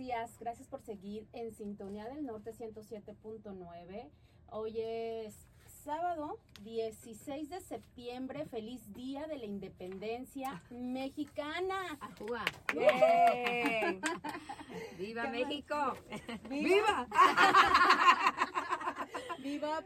días. Gracias por seguir en Sintonía del Norte 107.9. Hoy es sábado 16 de septiembre. Feliz Día de la Independencia Mexicana. Ajúa. ¡Viva ¿Qué México! ¡Viva! Viva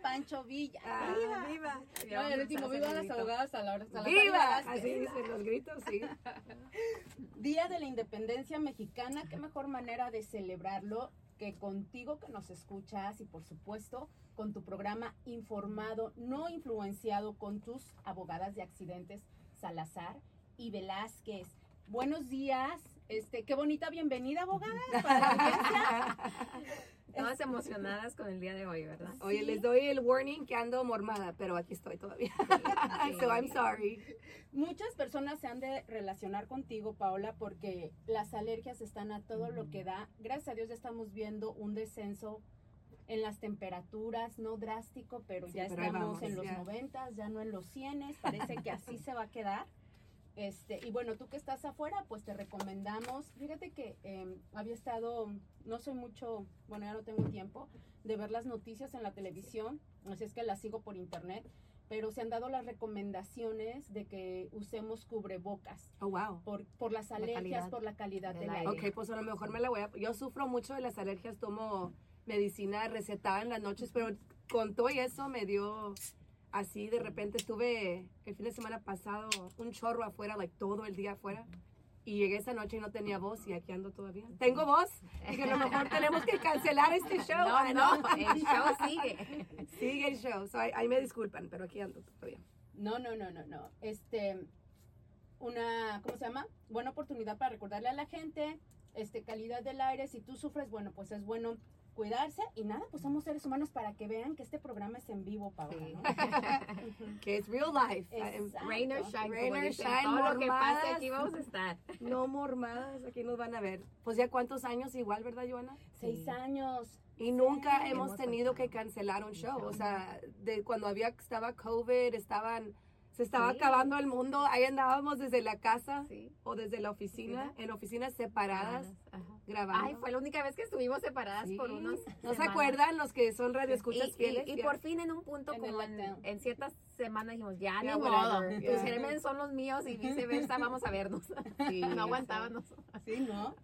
Pancho Villa. Ah, viva. ¡Viva! No, el último, viva las abogadas a la hora. ¡Viva! Así dicen los gritos, sí. Día de la Independencia Mexicana, qué mejor manera de celebrarlo que contigo que nos escuchas y por supuesto con tu programa informado, no influenciado con tus abogadas de accidentes Salazar y Velázquez. Buenos días, este, qué bonita bienvenida abogadas para la audiencia. Todas emocionadas con el día de hoy, ¿verdad? Oye, Sí. les doy el warning que ando mormada, pero aquí estoy todavía. so I'm sorry. Muchas personas se han de relacionar contigo, Paola, porque las alergias están a todo lo que da. Gracias a Dios ya estamos viendo un descenso en las temperaturas, no drástico, pero Sí, ya pero estamos vamos, en los ya. 90, ya no en los 100, parece que así se va a quedar. Este, y bueno, tú que estás afuera, pues te recomendamos. Fíjate que eh, había estado, no soy mucho, bueno, ya no tengo tiempo de ver las noticias en la televisión, así es que las sigo por internet, pero se han dado las recomendaciones de que usemos cubrebocas Oh, wow. por, por las La alergias, calidad por la calidad del del aire. aire. Ok, pues a lo mejor me la voy a... Yo sufro mucho de las alergias, tomo medicina recetada en las noches, pero con todo y eso me dio así, de repente estuve el fin de semana pasado un chorro afuera, like todo el día afuera. Y llegué esa noche y no tenía voz y aquí ando todavía. ¿Tengo voz? Y que a lo mejor tenemos que cancelar este show. Ah, No, no, el show sigue. Sigue el show. So, ahí, ahí me disculpan, pero aquí ando todavía. No, no, no, no, no. Este, una, ¿cómo se llama? Buena oportunidad para recordarle a la gente, este, calidad del aire. Si tú sufres, bueno, pues es bueno cuidarse y nada, pues somos seres humanos para que vean que este programa es en vivo, Paola, Sí. ¿no? Que es real life. Exacto. Rain or shine, Rain or shine, todo lo que pase mormadas. aquí vamos a estar. No mormadas, aquí nos van a ver. Pues ya cuántos años igual, ¿verdad, Joana? Seis Sí. años. Y nunca Sí. hemos Hemos tenido que cancelar un show. O sea, de cuando había estaba COVID, estaban se estaba Sí. acabando el mundo. Ahí andábamos desde la casa Sí. o desde la oficina, Oficina. en oficinas separadas Ajá. grabando. Ay, fue la única vez que estuvimos separadas Sí. por unos. ¿No se acuerdan los que son radioescuchas Y, fieles? y por fin en un punto En como en, ciertas semanas dijimos, ya, ni whatever, modo, tus gérmenes son los míos y viceversa, vamos a vernos. Sí, no aguantábamos. Sí, ¿no?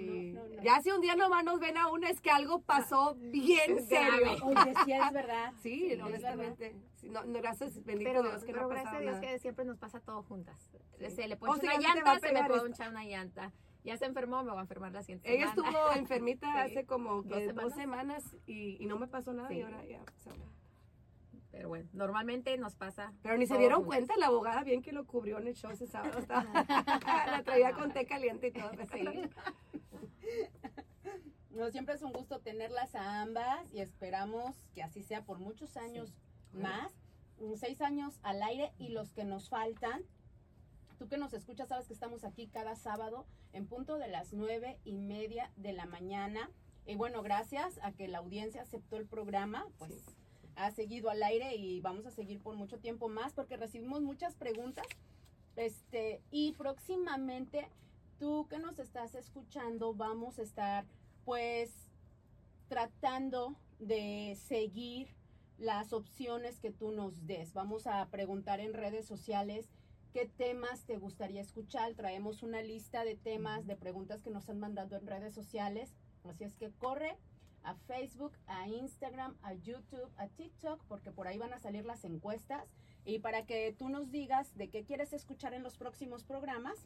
Sí. No, no, no. Ya si un día nomás nos ven a una es que algo pasó bien Grave. serio. Oye, sí es verdad. Sí, es honestamente. Sí, no, no, gracias, bendito Pero, Dios que pero no gracias a Dios nada. que siempre nos pasa todo juntas. Sí. Se le pone sí, una va llanta, se me puede hinchar una llanta. Ya se enfermó, me voy a enfermar la siguiente Ella semana. estuvo enfermita Sí. hace como que ¿Dos dos semanas y, y no me pasó nada y Sí. ahora ya. so. Pero bueno, normalmente nos pasa. Pero ni se dieron juntas. cuenta la abogada bien que lo cubrió en el show ese sábado. Estaba, la traía con té caliente y todo. No, siempre es un gusto tenerlas a ambas y esperamos que así sea por muchos años más, mm, seis años al aire y los que nos faltan. Tú que nos escuchas sabes que estamos aquí cada sábado en punto de las nueve y media de la mañana. Y bueno, gracias a que la audiencia aceptó el programa, pues Sí. ha seguido al aire y vamos a seguir por mucho tiempo más porque recibimos muchas preguntas. Este, y próximamente tú que nos estás escuchando, vamos a estar pues tratando de seguir las opciones que tú nos des. Vamos a preguntar en redes sociales qué temas te gustaría escuchar. Traemos una lista de temas, de preguntas que nos han mandado en redes sociales. Así es que corre a Facebook, a Instagram, a YouTube, a TikTok, porque por ahí van a salir las encuestas. Y para que tú nos digas de qué quieres escuchar en los próximos programas,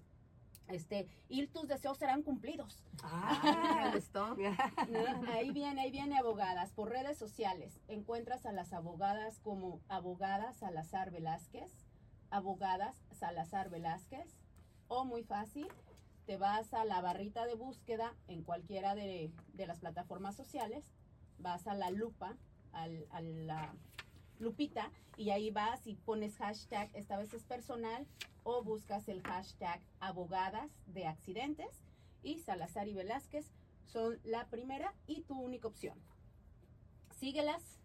este, y tus deseos serán cumplidos. Ah, me gustó. ¿no? Ahí viene, ahí viene abogadas. Por redes sociales encuentras a las abogadas como abogadas Salazar Velázquez, abogadas Salazar Velázquez, o muy fácil, te vas a la barrita de búsqueda en cualquiera de, de las plataformas sociales, vas a la lupa, al- a la lupita, y ahí vas y pones hashtag, esta vez es personal, o buscas el hashtag abogadas de accidentes y Salazar y Velázquez son la primera y tu única opción. Síguelas,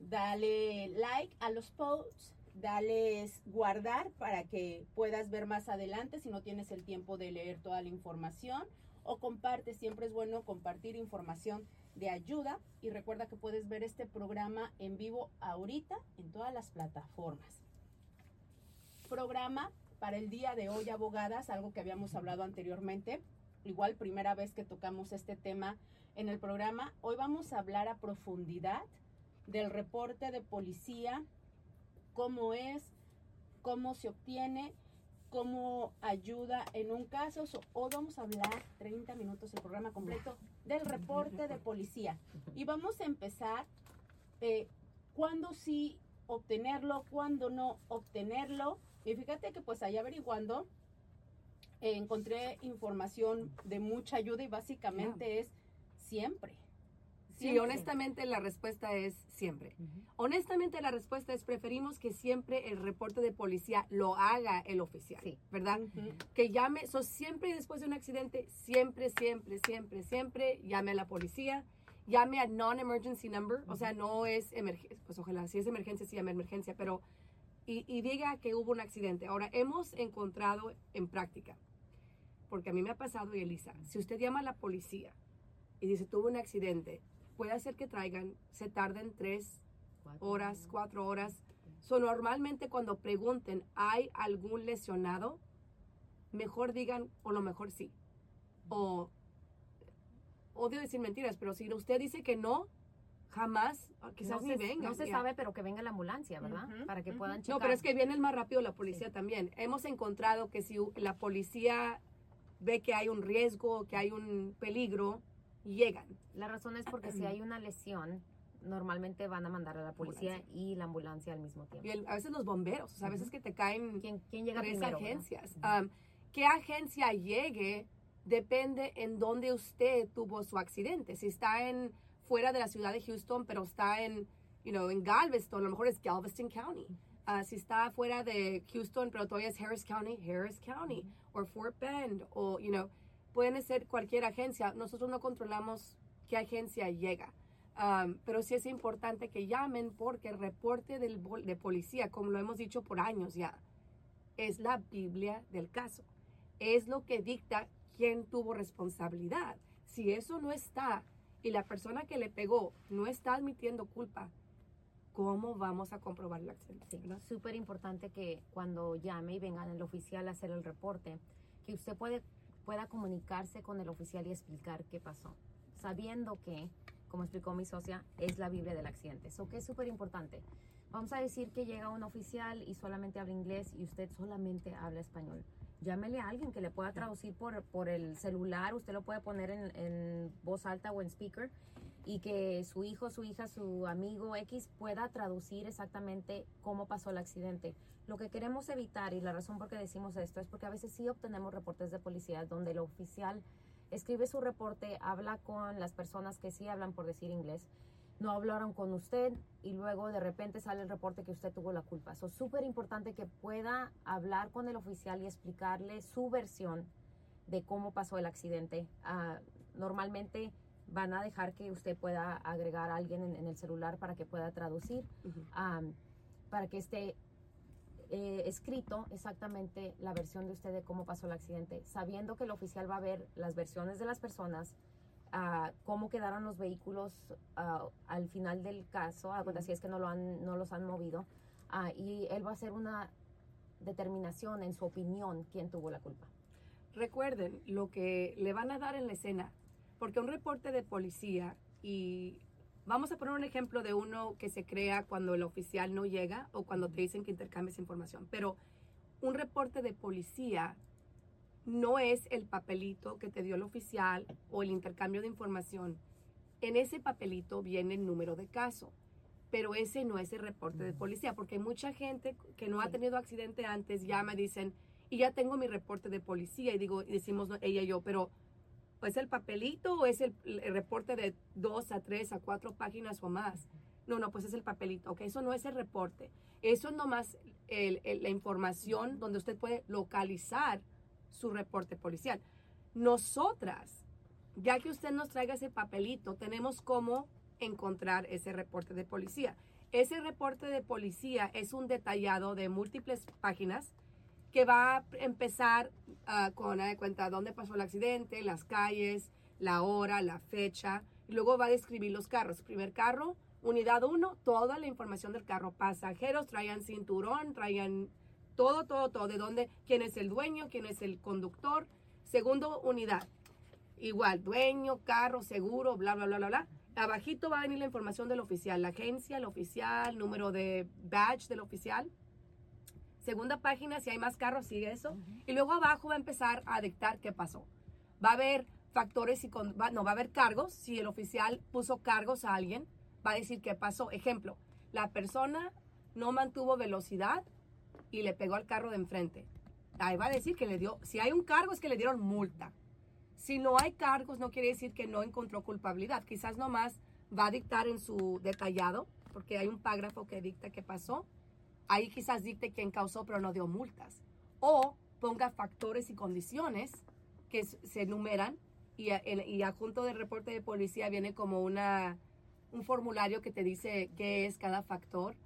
dale like a los posts, dales guardar para que puedas ver más adelante si no tienes el tiempo de leer toda la información o comparte. Siempre es bueno compartir información de ayuda y recuerda que puedes ver este programa en vivo ahorita en todas las plataformas. Programa para el día de hoy, abogadas, algo que habíamos hablado anteriormente, igual primera vez que tocamos este tema en el programa. Hoy vamos a hablar a profundidad del reporte de policía, cómo es, cómo se obtiene, cómo ayuda en un caso. So, hoy vamos a hablar 30 minutos el programa completo del reporte de policía. Y vamos a empezar eh, cuándo sí obtenerlo, cuándo no obtenerlo. Y fíjate que pues ahí averiguando eh, encontré información de mucha ayuda y básicamente es siempre. Sí, honestamente la respuesta es siempre. Honestamente la respuesta es preferimos que siempre el reporte de policía lo haga el oficial, Sí. ¿verdad? Que llame, so, siempre después de un accidente, siempre, siempre, siempre, siempre llame a la policía, llame a non-emergency number, o sea, no es emergencia, pues ojalá, si es emergencia, sí llame a emergencia, pero, y, y diga que hubo un accidente. Ahora, hemos encontrado en práctica, porque a mí me ha pasado, y Elisa, si usted llama a la policía y dice, tuvo un accidente, puede hacer que traigan, se tarden tres horas, cuatro horas. So, normalmente cuando pregunten, ¿hay algún lesionado? Mejor digan, o lo mejor sí. O, odio decir mentiras, pero si usted dice que no, jamás, ah, quizás no ni se, venga. no se sabe, pero que venga la ambulancia, ¿verdad? Ujú, Para que ujú. puedan checar. No, pero es que viene el más rápido la policía también. Hemos encontrado que si la policía ve que hay un riesgo, que hay un peligro, llegan. La razón es porque si hay una lesión, normalmente van a mandar a la policía y la ambulancia al mismo tiempo. Y el- a veces los bomberos, o sea, a veces que te caen ¿Quién, quién llega tres primero? agencias. Um, ¿Qué agencia llegue? Depende en dónde usted tuvo su accidente. Si está en fuera de la ciudad de Houston, pero está en, you know, en Galveston, a lo mejor es Galveston County. Ah, si está fuera de Houston, pero todavía es Harris County, Harris County, o Fort Bend, o, you know, pueden ser cualquier agencia. Nosotros no controlamos qué agencia llega. Pero sí es importante que llamen porque el reporte del, de policía, como lo hemos dicho por años ya, es la Biblia del caso. Es lo que dicta quién tuvo responsabilidad. Si eso no está y la persona que le pegó no está admitiendo culpa, ¿cómo vamos a comprobar el accidente? Sí, verdad? súper importante que cuando llame y vengan el oficial a hacer el reporte, que usted puede, pueda comunicarse con el oficial y explicar qué pasó, sabiendo que, como explicó mi socia, es la Biblia del accidente. Eso que es súper importante. Vamos a decir que llega un oficial y solamente habla inglés y usted solamente habla español. Llámele a alguien que le pueda traducir por, por el celular, usted lo puede poner en, en voz alta o en speaker y que su hijo, su hija, su amigo X pueda traducir exactamente cómo pasó el accidente. Lo que queremos evitar y la razón por qué decimos esto es porque a veces sí obtenemos reportes de policía donde el oficial escribe su reporte, habla con las personas que sí hablan por decir inglés, no hablaron con usted y luego de repente sale el reporte que usted tuvo la culpa. Es súper importante que pueda hablar con el oficial y explicarle su versión de cómo pasó el accidente. Ah, normalmente van a dejar que usted pueda agregar a alguien en, en el celular para que pueda traducir, Ujú. am, para que esté eh, escrito exactamente la versión de usted de cómo pasó el accidente, sabiendo que el oficial va a ver las versiones de las personas, ah, cómo quedaron los vehículos ah, al final del caso, si es que no, lo han, no los han movido, ah, y él va a hacer una determinación en su opinión quién tuvo la culpa. Recuerden lo que le van a dar en la escena, porque un reporte de policía y vamos a poner un ejemplo de uno que se crea cuando el oficial no llega o cuando te dicen que intercambies información, pero un reporte de policía no es el papelito que te dio el oficial o el intercambio de información. En ese papelito viene el número de caso, pero ese no es el reporte de policía, porque hay mucha gente que no ha tenido accidente antes, ya me dicen, y ya tengo mi reporte de policía, y digo, y decimos no, ella y yo, pero ¿es el papelito o es el, reporte de dos a tres a cuatro páginas o más? No, no, pues es el papelito, ok, eso no es el reporte, eso es nomás el- la información donde usted puede localizar su reporte policial. Nosotras, ya que usted nos traiga ese papelito, tenemos cómo encontrar ese reporte de policía. Ese reporte de policía es un detallado de múltiples páginas que va a empezar ah, con de cuenta dónde pasó el accidente, las calles, la hora, la fecha, y luego va a describir los carros. Primer carro, unidad 1, toda la información del carro. Pasajeros, traían cinturón, traían todo, todo, todo, de dónde, quién es el dueño, quién es el conductor. Segundo, unidad. Igual, dueño, carro, seguro, bla, bla, bla, bla, bla. Abajito va a venir la información del oficial, la agencia, el oficial, número de badge del oficial. Segunda página, si hay más carros, sigue eso. Y luego abajo va a empezar a dictar qué pasó. Va a haber factores y con, no va a haber cargos. Si el oficial puso cargos a alguien, va a decir qué pasó. Ejemplo, la persona no mantuvo velocidad y le pegó al carro de enfrente. Ahí va a decir que le dio, si hay un cargo es que le dieron multa. Si no hay cargos no quiere decir que no encontró culpabilidad. Quizás nomás va a dictar en su detallado, porque hay un párrafo que dicta qué pasó ahí quizás dicte quién causó pero no dio multas. O ponga factores y condiciones que se enumeran y, y adjunto del reporte de policía viene como una, un formulario que te dice qué es cada factor.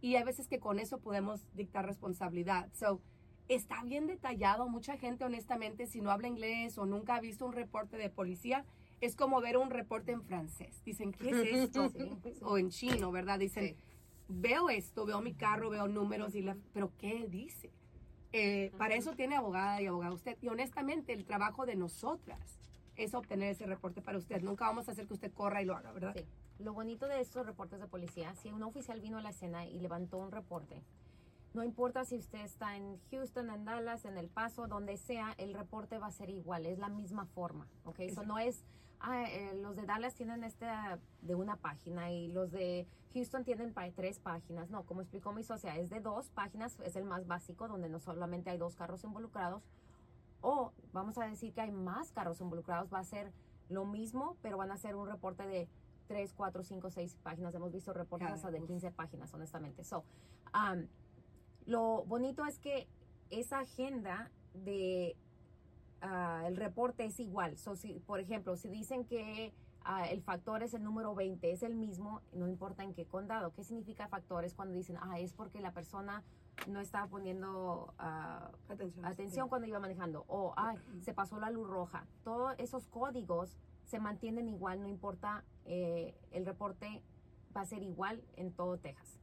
Y hay veces que con eso podemos dictar responsabilidad. So, está bien detallado. Mucha gente, honestamente, si no habla inglés o nunca ha visto un reporte de policía, es como ver un reporte en francés. Dicen, ¿qué es esto? O en chino, ¿verdad? Dicen, veo esto, veo mi carro, veo números, y la, pero ¿qué dice? Eh, para eso tiene abogada y abogado usted. Y honestamente, el trabajo de nosotras es obtener ese reporte para usted. Nunca vamos a hacer que usted corra y lo haga, ¿verdad? Sí. Lo bonito de estos reportes de policía, si un oficial vino a la escena y levantó un reporte, no importa si usted está en Houston, en Dallas, en El Paso, donde sea, el reporte va a ser igual, es la misma forma, ¿ok? Eso no es ah, eh, los de Dallas tienen este de una página y los de Houston tienen tres páginas. No, como explicó mi socia, es de dos páginas, es el más básico, donde no solamente hay dos carros involucrados. O vamos a decir que hay más carros involucrados, va a ser lo mismo, pero van a ser un reporte de tres, cuatro, cinco, seis páginas. Hemos visto reportes hasta de 15 páginas, honestamente. So, um, lo bonito es que esa agenda de Ah, el reporte es igual. So, si, por ejemplo, si dicen que ah, el factor es el número 20, es el mismo, no importa en qué condado. ¿Qué significa factores cuando dicen, ah, es porque la persona no estaba poniendo ah, atención, cuando iba manejando? O, ay, se pasó la luz roja. Todos esos códigos se mantienen igual, no importa, eh, el reporte va a ser igual en todo Texas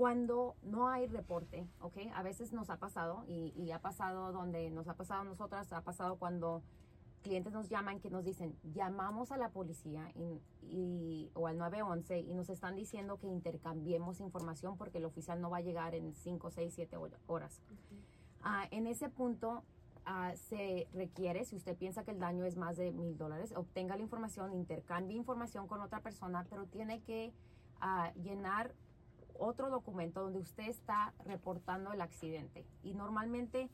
cuando no hay reporte, ¿ok? A veces nos ha pasado y, ha pasado donde nos ha pasado a nosotras, ha pasado cuando clientes nos llaman que nos dicen, llamamos a la policía y, o al 911 y nos están diciendo que intercambiemos información porque el oficial no va a llegar en 5, 6, 7 horas. Ah, en ese punto ah, se requiere, si usted piensa que el daño es más de mil dólares, obtenga la información, intercambie información con otra persona, pero tiene que ah, llenar otro documento donde usted está reportando el accidente. Y normalmente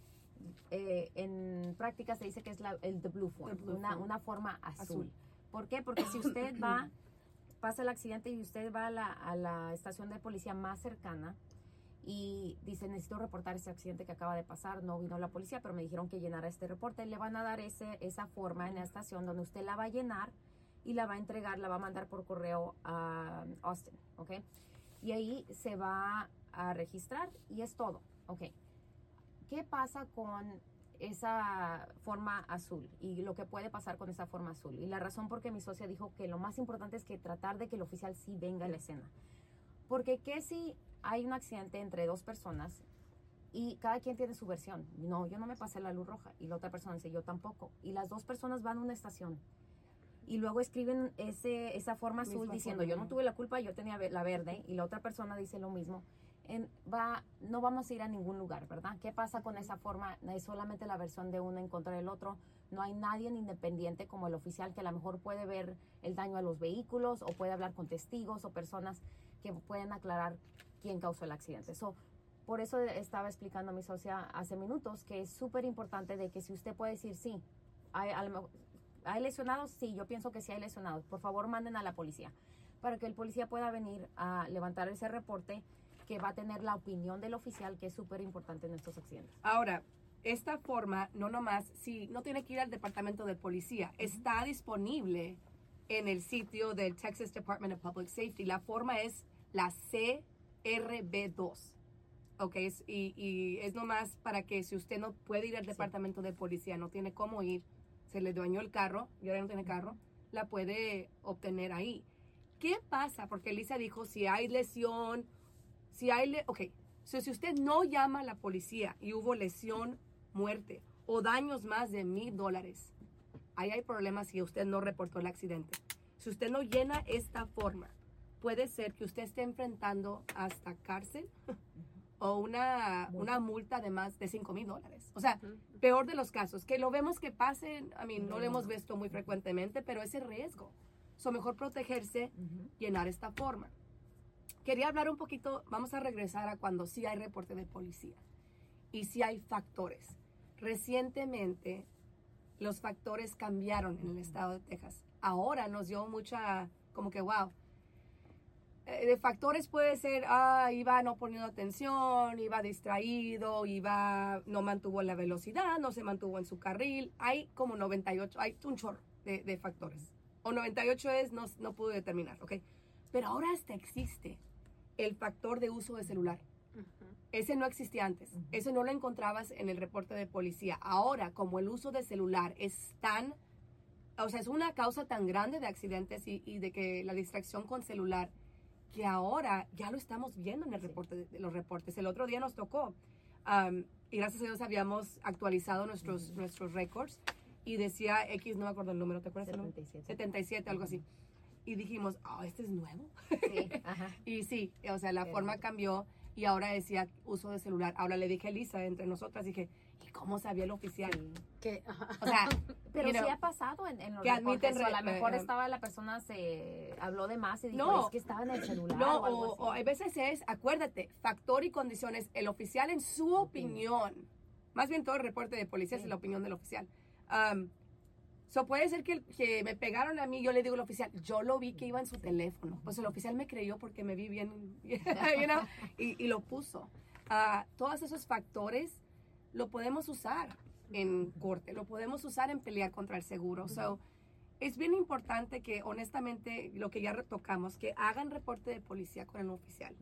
eh, en práctica se dice que es la, el blue form, una, una, forma azul. ¿Por qué? Porque si usted va, pasa el accidente y usted va a la, a la estación de policía más cercana, y dice, necesito reportar ese accidente que acaba de pasar, no vino la policía, pero me dijeron que llenara este reporte, le van a dar ese, esa forma en la estación donde usted la va a llenar y la va a entregar, la va a mandar por correo a Austin, ¿ok? Y ahí se va a registrar y es todo. Ok. ¿Qué pasa con esa forma azul y lo que puede pasar con esa forma azul? Y la razón por que mi socia dijo que lo más importante es que tratar de que el oficial sí venga a la escena. Porque ¿qué si hay un accidente entre dos personas y cada quien tiene su versión? No, yo no me pasé la luz roja y la otra persona dice yo tampoco. Y las dos personas van a una estación y luego escriben ese, esa forma azul diciendo yo no tuve la culpa, yo tenía la verde y la otra persona dice lo mismo. En, va, no vamos a ir a ningún lugar, ¿verdad? ¿Qué pasa con esa forma? Es solamente la versión de uno en contra del otro. No hay nadie independiente como el oficial que a lo mejor puede ver el daño a los vehículos o puede hablar con testigos o personas que pueden aclarar quién causó el accidente. por eso estaba explicando a mi socia hace minutos que es súper importante de que si usted puede decir sí, hay, a lo mejor, ¿Hay lesionados? Sí, yo pienso que sí hay lesionados. Por favor, manden a la policía para que el policía pueda venir a levantar ese reporte que va a tener la opinión del oficial, que es súper importante en estos accidentes. Ahora, esta forma, no nomás, si no tiene que ir al departamento de policía, está disponible en el sitio del Texas Department of Public Safety. La forma es la CRB2. Ok, y, y es nomás para que si usted no puede ir al Sí. departamento de policía, no tiene cómo ir, se le dueñó el carro y ahora no tiene carro, la puede obtener ahí. ¿Qué pasa? Porque Elisa dijo, si hay lesión, si hay, le ok, so, si usted no llama a la policía y hubo lesión, muerte o daños más de mil dólares, ahí hay problemas si usted no reportó el accidente. Si usted no llena esta forma, puede ser que usted esté enfrentando hasta cárcel o una, una multa de más de 5 mil dólares. O sea, peor de los casos, que lo vemos que pasen, a mí no lo hemos visto muy frecuentemente, pero ese riesgo. So, mejor protegerse, llenar esta forma. Quería hablar un poquito, vamos a regresar a cuando sí hay reporte de policía y sí hay factores. Recientemente los factores cambiaron en el estado de Texas. Ahora nos dio mucha, como que, wow. Eh, de factores puede ser, ah, iba no poniendo atención, iba distraído, iba, no mantuvo la velocidad, no se mantuvo en su carril. Hay como 98, hay un chorro de, de factores. O 98 es, no, no pude determinar, ¿ok? Pero ahora hasta existe el factor de uso de celular. Ese no existía antes. Ujú. Eso no lo encontrabas en el reporte de policía. Ahora, como el uso de celular es tan, o sea, es una causa tan grande de accidentes y, y de que la distracción con celular, que ahora ya lo estamos viendo en el reporte de, de los reportes. El otro día nos tocó um, y gracias a Dios habíamos actualizado nuestros, Ujú. nuestros récords y decía X, no me acuerdo el número, ¿te acuerdas? el número? 77. 77, algo así. Y dijimos, oh, este es nuevo. Sí, ajá. Y sí, o sea, la forma cambió y ahora decía uso de celular. Ahora le dije a Elisa, entre nosotras, dije, ¿y cómo sabía el oficial? Que, O sea, Pero sí ha pasado en, en los que reportes, o a re- lo mejor eh, estaba la persona, se habló de más y dijo, No. es que estaba en el celular no, o algo a veces es, acuérdate, factor y condiciones, el oficial en su opinión, más bien todo el reporte de policía Sí. es la opinión del oficial. Um, so puede ser que, que me pegaron a mí, yo le digo al oficial, yo lo vi que iba en su teléfono. Pues el oficial me creyó porque me vi bien, you know, y, y lo puso. Ah, todos esos factores lo podemos usar en corte, lo podemos usar en pelear contra el seguro. So, es bien importante que, honestamente, lo que ya retocamos, que hagan reporte de policía con el oficial.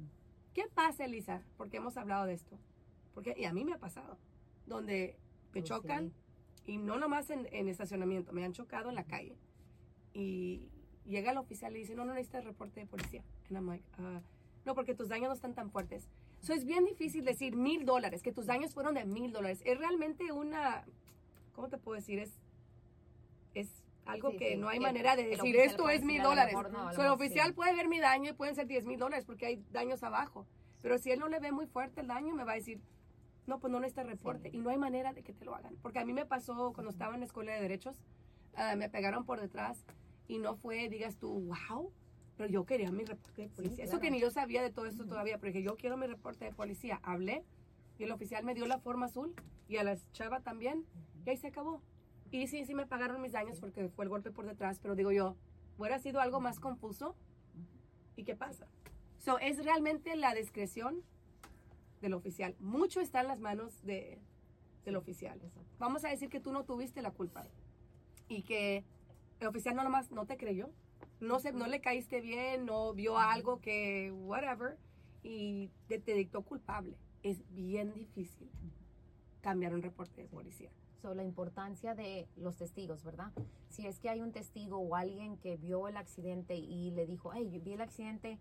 ¿Qué pasa, Elisa? Porque hemos hablado de esto. Porque, y a mí me ha pasado, donde me Pues chocan, y no nomás en, en estacionamiento, me han chocado en la calle. Y llega el oficial y dice, no, no necesitas reporte de policía. And I'm like, "Ah, no, porque tus daños no están tan fuertes. So, es bien difícil decir mil dólares, que tus daños fueron de mil dólares. Es realmente una, ¿cómo te puedo decir? Es, es algo Sí, que sí, no hay manera de decir, esto es mil dólares. no, So, el oficial sí. puede ver mi daño y pueden ser 10 mil dólares porque hay daños abajo. Pero si él no le ve muy fuerte el daño, me va a decir, no, pues no necesita reporte. Y no hay manera de que te lo hagan. Porque a mí me pasó cuando estaba en la escuela de derechos, ah, me pegaron por detrás y no fue, digas tú, wow, pero yo quería mi reporte de policía. Eso claro. que ni yo sabía de todo esto todavía, pero dije, yo quiero mi reporte de policía. Hablé y el oficial me dio la forma azul y a la chava también y ahí se acabó. Y sí, sí me pagaron mis daños porque fue el golpe por detrás, pero digo yo, hubiera sido algo más confuso. ¿Y qué pasa? So, es realmente la discreción del oficial. Mucho está en las manos de, del oficial. Vamos a decir que tú no tuviste la culpa y que el oficial no nomás no te creyó, no, se, no le caíste bien, no vio algo que, whatever, y te, te dictó culpable. Es bien difícil cambiar un reporte de policía. So, la importancia de los testigos, ¿verdad? Si es que hay un testigo o alguien que vio el accidente y le dijo, hey, yo vi el accidente,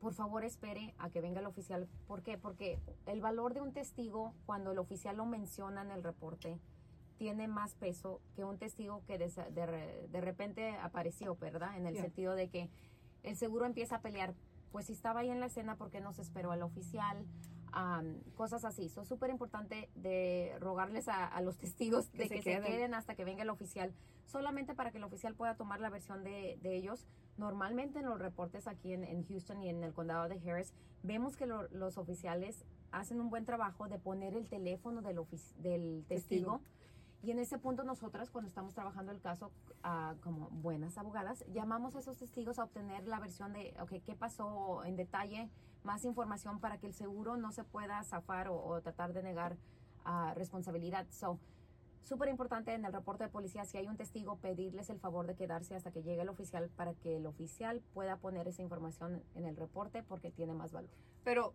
por favor espere a que venga el oficial. ¿Por qué? Porque el valor de un testigo, cuando el oficial lo menciona en el reporte, tiene más peso que un testigo que de, de de repente apareció, ¿verdad? En el Yeah. sentido de que el seguro empieza a pelear. Pues si estaba ahí en la escena, ¿por qué no se esperó al oficial? Am, cosas así. Es súper importante de rogarles a, a los testigos Que de se que queden. se queden hasta que venga el oficial, solamente para que el oficial pueda tomar la versión de, de ellos. Normalmente en los reportes aquí en, en Houston y en el condado de Harris, vemos que lo- los oficiales hacen un buen trabajo de poner el teléfono del, ofici- del Testigo. testigo. Y en ese punto nosotras, cuando estamos trabajando el caso ah, como buenas abogadas, llamamos a esos testigos a obtener la versión de, ok, qué pasó en detalle, más información para que el seguro no se pueda zafar o, tratar de negar ah, responsabilidad. So, súper importante en el reporte de policía, si hay un testigo, pedirles el favor de quedarse hasta que llegue el oficial para que el oficial pueda poner esa información en el reporte porque tiene más valor. Pero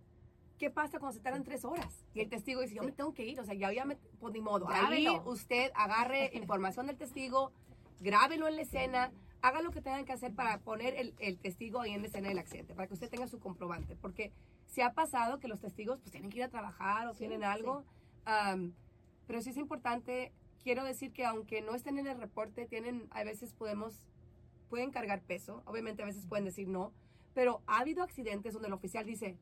¿qué pasa cuando se tardan tres horas? Y el testigo dice, yo me tengo que ir, o sea, ya, ya me, pues ni modo. Grábelo. Ahí usted agarre información del testigo, grábelo en la escena, haga lo que tengan que hacer para poner el, el testigo ahí en la escena del accidente, para que usted tenga su comprobante. Porque se ha pasado que los testigos pues tienen que ir a trabajar o Sí, tienen algo. pero sí es importante, quiero decir que aunque no estén en el reporte, tienen, a veces podemos, pueden cargar peso, obviamente a veces pueden decir no, pero ha habido accidentes donde el oficial dice,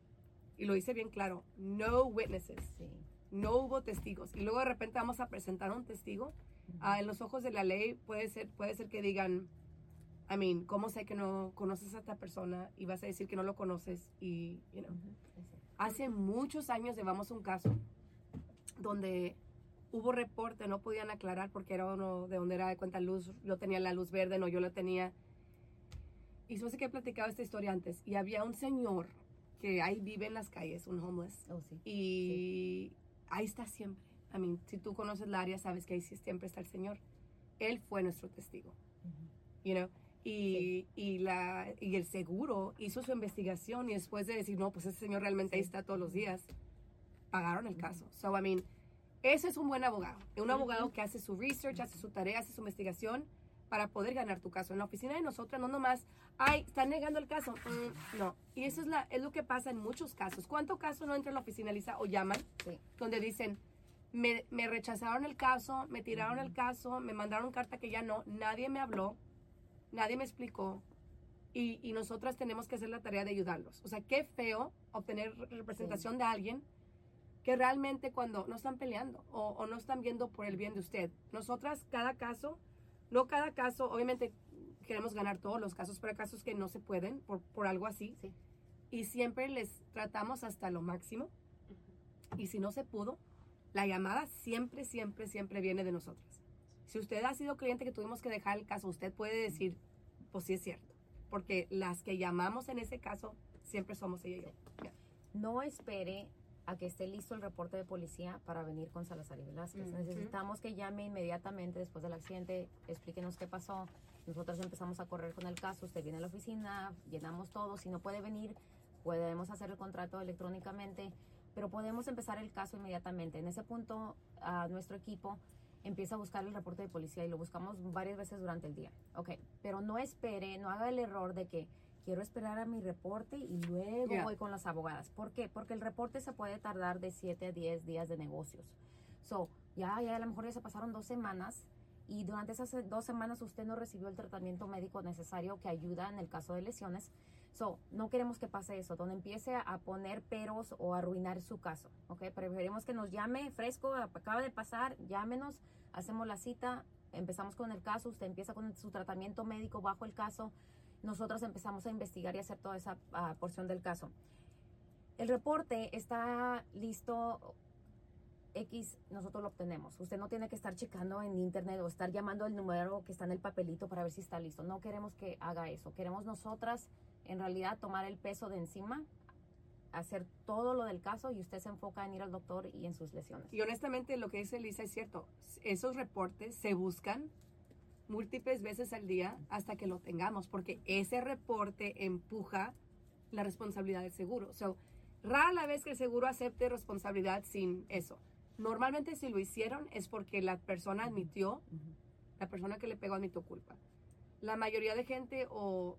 y lo dice bien claro, no witnesses, Sí. no hubo testigos. Y luego de repente vamos a presentar a un testigo. Ah, en los ojos de la ley puede ser, puede ser que digan, I mean, ¿cómo sé que no conoces a esta persona? Y vas a decir que no lo conoces. Y, you know. Hace muchos años llevamos un caso donde hubo reporte, no podían aclarar porque era uno de donde era de cuenta luz, yo tenía la luz verde, no, yo la tenía. Y sé que he platicado esta historia antes. Y había un señor que ahí vive en las calles, un homeless. Oh, sí. Y ahí está siempre. I mean, si tú conoces la área, sabes que ahí sí siempre está el Señor. Él fue nuestro testigo, Ujú. you know. Y, y, la, y el seguro hizo su investigación y después de decir, no, pues ese señor realmente ahí Sí. está todos los días, pagaron el caso. So, I mean, ese es un buen abogado. Un abogado que hace su research, hace su tarea, hace su investigación para poder ganar tu caso. En la oficina de nosotros no nomás, ay, están negando el caso. Mm, no. Y eso es, la, es lo que pasa en muchos casos. ¿Cuánto caso no entra a la oficina, Lisa, o llaman? Sí. donde dicen, me, me rechazaron el caso, me tiraron el caso, me mandaron carta que ya no, nadie me habló, nadie me explicó y, y nosotras tenemos que hacer la tarea de ayudarlos. O sea, qué feo obtener re- representación de alguien que realmente cuando no están peleando o, o no están viendo por el bien de usted. Nosotras cada caso, no cada caso, obviamente queremos ganar todos los casos, pero hay casos que no se pueden por, por algo así. Sí. Y siempre les tratamos hasta lo máximo. Y si no se pudo, la llamada siempre, siempre, siempre viene de nosotras. Si usted ha sido cliente que tuvimos que dejar el caso, usted puede decir, pues sí es cierto. Porque las que llamamos en ese caso siempre somos ella y yo. No espere a que esté listo el reporte de policía para venir con Salazar y Velázquez. Ujú. Necesitamos que llame inmediatamente después del accidente, explíquenos qué pasó. Nosotros empezamos a correr con el caso, usted viene a la oficina, llenamos todo. Si no puede venir, podemos hacer el contrato electrónicamente, pero podemos empezar el caso inmediatamente. En ese punto, a nuestro equipo empieza a buscar el reporte de policía y lo buscamos varias veces durante el día. Ok, pero no espere, no haga el error de que quiero esperar a mi reporte y luego Yeah. voy con las abogadas. ¿Por qué? Porque el reporte se puede tardar de 7 a 10 días de negocios. So, ya, ya a lo mejor ya se pasaron dos semanas y durante esas dos semanas usted no recibió el tratamiento médico necesario que ayuda en el caso de lesiones. So, no queremos que pase eso, donde empiece a poner peros o arruinar su caso, ¿ok? Preferimos que nos llame fresco, acaba de pasar, llámenos, hacemos la cita, empezamos con el caso, usted empieza con su tratamiento médico bajo el caso, nosotros empezamos a investigar y hacer toda esa ah, porción del caso. El reporte está listo X, nosotros lo obtenemos. Usted no tiene que estar checando en internet o estar llamando el número que está en el papelito para ver si está listo. No queremos que haga eso. Queremos nosotras, en realidad, tomar el peso de encima, hacer todo lo del caso y usted se enfoca en ir al doctor y en sus lesiones. Y honestamente lo que dice Lisa es cierto. Esos reportes se buscan múltiples veces al día hasta que lo tengamos, porque ese reporte empuja la responsabilidad del seguro. So, rara la vez que el seguro acepte responsabilidad sin eso. Normalmente si lo hicieron es porque la persona admitió, la persona que le pegó admitió culpa. La mayoría de gente o,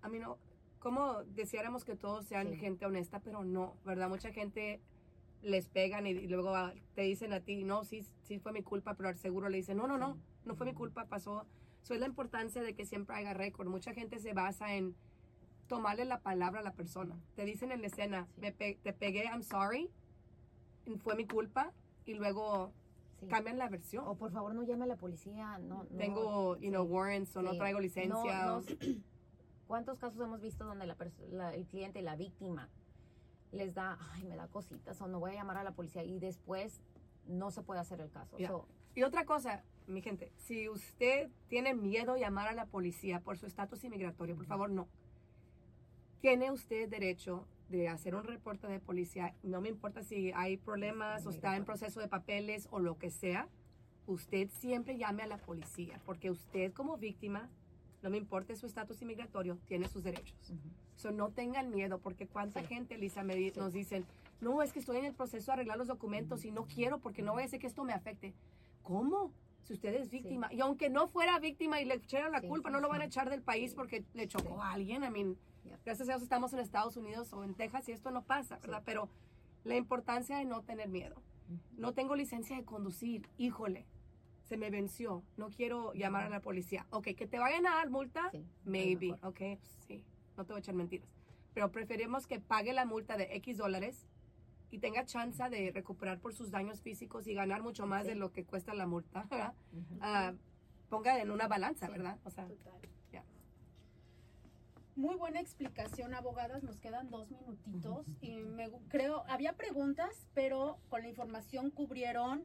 a mí no, como deseáramos que todos sean Sí. gente honesta, pero no, ¿verdad? Mucha gente les pegan y, y luego ah, te dicen a ti, no, sí, sí fue mi culpa, pero al seguro le dicen, no, no, no, no fue mi culpa, pasó. Eso es la importancia de que siempre haya récord. Mucha gente se basa en tomarle la palabra a la persona. Te dicen en la escena, Sí. me pe- te pegué, I'm sorry, fue mi culpa, y luego Sí. cambian la versión. O por favor no llame a la policía. No, no, Tengo, you know, warrants o no traigo licencia. No, o- no, ¿Cuántos casos hemos visto donde la, perso- la- el cliente, la víctima, les da, ay, me da cositas o no voy a llamar a la policía y después no se puede hacer el caso? So, Y otra cosa, mi gente, si usted tiene miedo de llamar a la policía por su estatus inmigratorio, por favor, no. Tiene usted derecho de hacer un reporte de policía, no me importa si hay problemas o está en proceso de papeles o lo que sea, usted siempre llame a la policía, porque usted como víctima, no me importa su estatus inmigratorio, tiene sus derechos. So, no tengan miedo, porque cuánta Sí. gente, Lisa, me di- Sí. nos dicen, No, es que estoy en el proceso de arreglar los documentos y no quiero porque no voy a hacer que esto me afecte. ¿Cómo? Si usted es víctima. Y aunque no fuera víctima y le echaran la Sí, culpa, sí, no lo sí. van a echar del país porque le chocó a alguien. I mean, gracias a Dios estamos en Estados Unidos o en Texas y esto no pasa, ¿verdad? Pero la importancia de no tener miedo. No tengo licencia de conducir. Híjole, se me venció. No quiero llamar a la policía. Ok, que te vayan a dar multa, Sí, maybe. Ok, pues sí, no te voy a echar mentiras. Pero preferimos que pague la multa de X dólares y tenga chance de recuperar por sus daños físicos y ganar mucho más Sí. de lo que cuesta la multa. Ah, ponga en una balanza, Sí. ¿verdad? O sea, Total. Ya. Muy buena explicación, abogadas. Nos quedan dos minutitos y me creo había preguntas, pero con la información cubrieron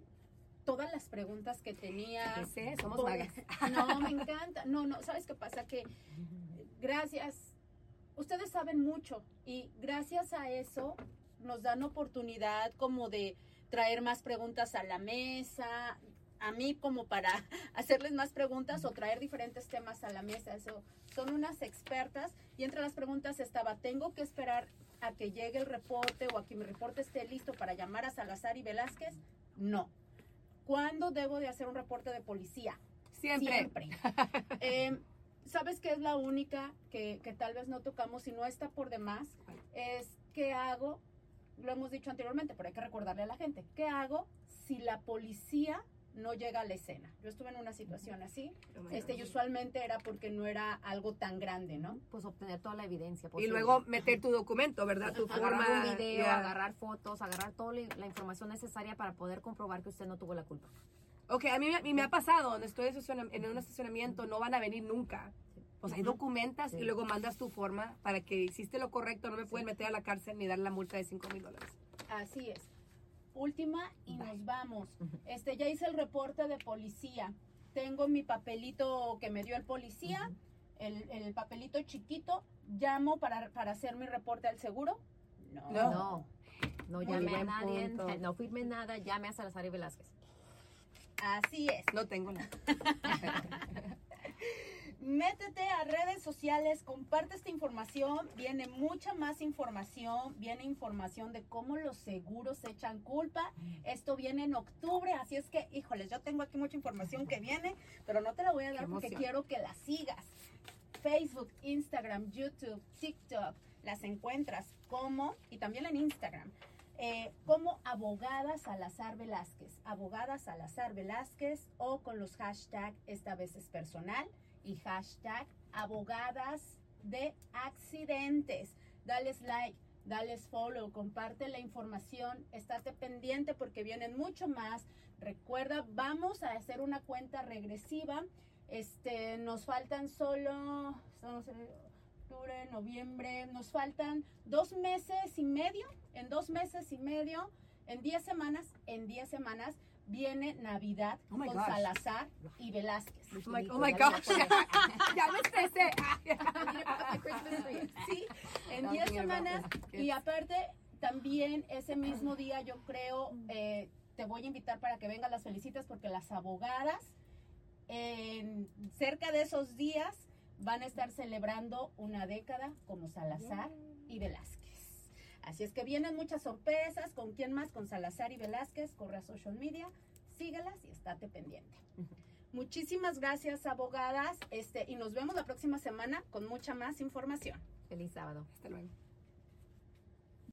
todas las preguntas que tenía. ¿qué sé? Somos magas. No, me encanta. No, no, ¿sabes qué pasa? Que gracias, ustedes saben mucho y gracias a eso nos dan oportunidad como de traer más preguntas a la mesa, a mí como para hacerles más preguntas o traer diferentes temas a la mesa. Eso, son unas expertas y entre las preguntas estaba, ¿tengo que esperar a que llegue el reporte o a que mi reporte esté listo para llamar a Salazar y Velázquez? No. ¿Cuándo debo de hacer un reporte de policía? Siempre. Siempre. Eh, ¿Sabes qué es la única que, que tal vez no tocamos y no está por demás? Es qué hago, lo hemos dicho anteriormente, pero hay que recordarle a la gente, ¿qué hago si la policía no llega a la escena? Yo estuve en una situación así, este, y usualmente era porque no era algo tan grande, ¿no? Pues obtener toda la evidencia Y luego meter tu documento, ¿verdad? Tu agarrar forma. un video, agarrar fotos, agarrar toda la información necesaria para poder comprobar que usted no tuvo la culpa. Ok, a mí, a mí me ha pasado, donde estoy en un estacionamiento, no van a venir nunca. Pues ahí documentas Sí. y luego mandas tu forma para que hiciste lo correcto, no me pueden meter a la cárcel ni dar la multa de 5 mil dólares. Así es. Última y Bye. nos vamos. Este, ya hice el reporte de policía. Tengo mi papelito que me dio el policía, el, el papelito chiquito. Llamo para, para hacer mi reporte al seguro. No. No. No, no llame a nadie, punto. no firme nada, llame a Salazar y Velázquez. Así es. No tengo nada. Métete a redes sociales, comparte esta información. Viene mucha más información. Viene información de cómo los seguros echan culpa. Esto viene en octubre, así es que, híjoles, yo tengo aquí mucha información que viene, pero no te la voy a dar porque quiero que la sigas. Facebook, Instagram, YouTube, TikTok, las encuentras como, y también en Instagram, eh, como abogada Salazar Velázquez, abogada Salazar Velázquez o con los hashtag esta vez es personal y hashtag abogadas de accidentes. Dales like, dales follow, comparte la información, estate pendiente porque vienen mucho más. Recuerda, vamos a hacer una cuenta regresiva. Este, nos faltan solo, octubre, noviembre, nos faltan dos meses y medio, en dos meses y medio, en diez semanas, en diez semanas viene Navidad Oh my con gosh. Salazar y Velázquez. Oh my, oh gosh. ya me estresé. Sí, en No, 10 señor, semanas. Y aparte, también ese mismo día, yo creo, eh, te voy a invitar para que vengan las felicitas porque las abogadas, en cerca de esos días, van a estar celebrando una década como Salazar y Velázquez. Así es que vienen muchas sorpresas. ¿Con quién más? Con Salazar y Velázquez. Corre a social media. Sígalas y estate pendiente. Muchísimas gracias, abogadas. Este, y nos vemos la próxima semana con mucha más información. Feliz sábado. Hasta luego.